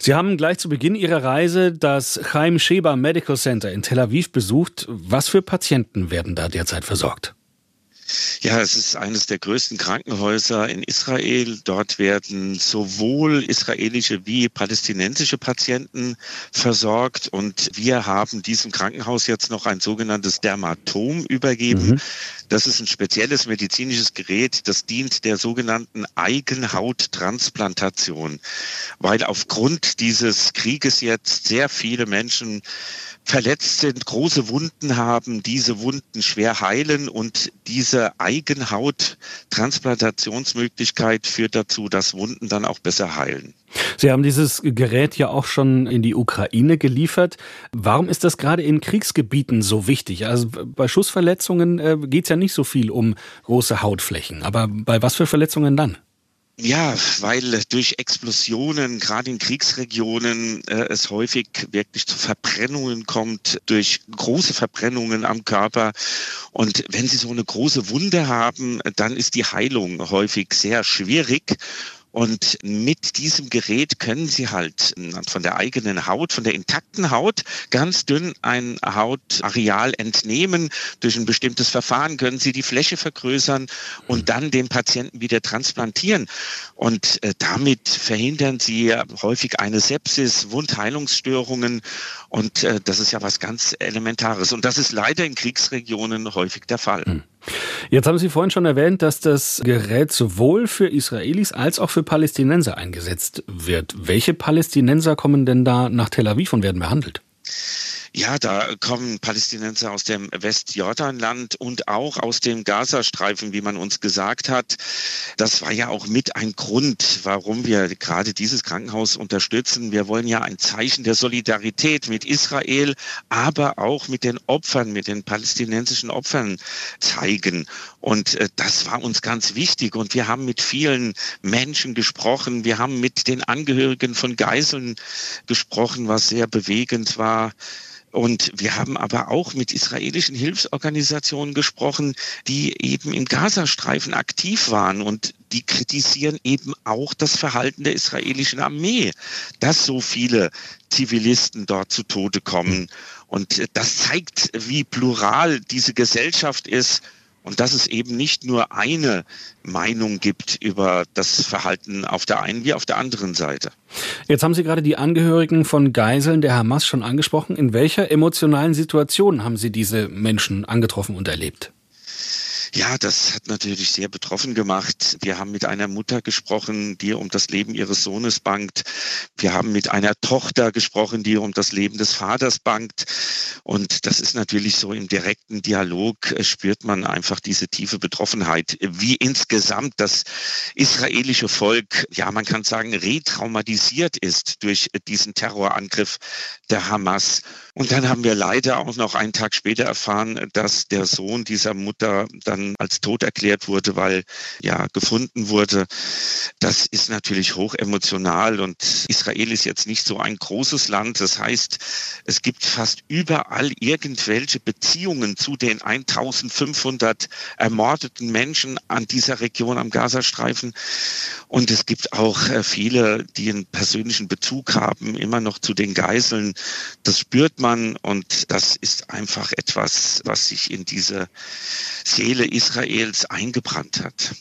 Sie haben gleich zu Beginn Ihrer Reise das Chaim Sheba Medical Center in Tel Aviv besucht. Was für Patienten werden da derzeit versorgt? Ja, es ist eines der größten Krankenhäuser in Israel. Dort werden sowohl israelische wie palästinensische Patienten versorgt. Und wir haben diesem Krankenhaus jetzt noch ein sogenanntes Dermatom übergeben. Mhm. Das ist ein spezielles medizinisches Gerät, das dient der sogenannten Eigenhauttransplantation, weil aufgrund dieses Krieges jetzt sehr viele Menschen verletzt sind, große Wunden haben, diese Wunden schwer heilen und diese Eigenhaut-Transplantationsmöglichkeit führt dazu, dass Wunden dann auch besser heilen. Sie haben dieses Gerät ja auch schon in die Ukraine geliefert. Warum ist das gerade in Kriegsgebieten so wichtig? Also bei Schussverletzungen äh, geht es ja nicht so viel um große Hautflächen, aber bei was für Verletzungen dann? Ja, weil durch Explosionen, gerade in Kriegsregionen, äh, es häufig wirklich zu Verbrennungen kommt, durch große Verbrennungen am Körper. Und wenn Sie so eine große Wunde haben, dann ist die Heilung häufig sehr schwierig. Und mit diesem Gerät können Sie halt von der eigenen Haut, von der intakten Haut, ganz dünn ein Hautareal entnehmen. Durch ein bestimmtes Verfahren können Sie die Fläche vergrößern und dann den Patienten wieder transplantieren. Und äh, damit verhindern Sie häufig eine Sepsis, Wundheilungsstörungen. Und äh, das ist ja was ganz Elementares. Und das ist leider in Kriegsregionen häufig der Fall. Mhm. Jetzt haben Sie vorhin schon erwähnt, dass das Gerät sowohl für Israelis als auch für Palästinenser eingesetzt wird. Welche Palästinenser kommen denn da nach Tel Aviv und werden behandelt? Ja, da kommen Palästinenser aus dem Westjordanland und auch aus dem Gazastreifen, wie man uns gesagt hat. Das war ja auch mit ein Grund, warum wir gerade dieses Krankenhaus unterstützen. Wir wollen ja ein Zeichen der Solidarität mit Israel, aber auch mit den Opfern, mit den palästinensischen Opfern zeigen. Und äh, das war uns ganz wichtig. Und wir haben mit vielen Menschen gesprochen. Wir haben mit den Angehörigen von Geiseln gesprochen, was sehr bewegend war. Und wir haben aber auch mit israelischen Hilfsorganisationen gesprochen, die eben im Gazastreifen aktiv waren und die kritisieren eben auch das Verhalten der israelischen Armee, dass so viele Zivilisten dort zu Tode kommen. Und das zeigt, wie plural diese Gesellschaft ist und dass es eben nicht nur eine Meinung gibt über das Verhalten auf der einen wie auf der anderen Seite. Jetzt haben Sie gerade die Angehörigen von Geiseln der Hamas schon angesprochen. In welcher emotionalen Situation haben Sie diese Menschen angetroffen und erlebt? Ja, das hat natürlich sehr betroffen gemacht. Wir haben mit einer Mutter gesprochen, die um das Leben ihres Sohnes bangt. Wir haben mit einer Tochter gesprochen, die um das Leben des Vaters bangt. Und das ist natürlich so im direkten Dialog äh, spürt man einfach diese tiefe Betroffenheit, wie insgesamt das israelische Volk, ja, man kann sagen, retraumatisiert ist durch diesen Terrorangriff der Hamas. Und dann haben wir leider auch noch einen Tag später erfahren, dass der Sohn dieser Mutter dann als tot erklärt wurde, weil ja gefunden wurde. Das ist natürlich hoch emotional und Israel ist jetzt nicht so ein großes Land. Das heißt, es gibt fast überall irgendwelche Beziehungen zu den 1500 ermordeten Menschen an dieser Region am Gazastreifen. Und es gibt auch äh, viele, die einen persönlichen Bezug haben, immer noch zu den Geiseln. Das spürt man und das ist einfach etwas, was sich in diese Seele Israels eingebrannt hat.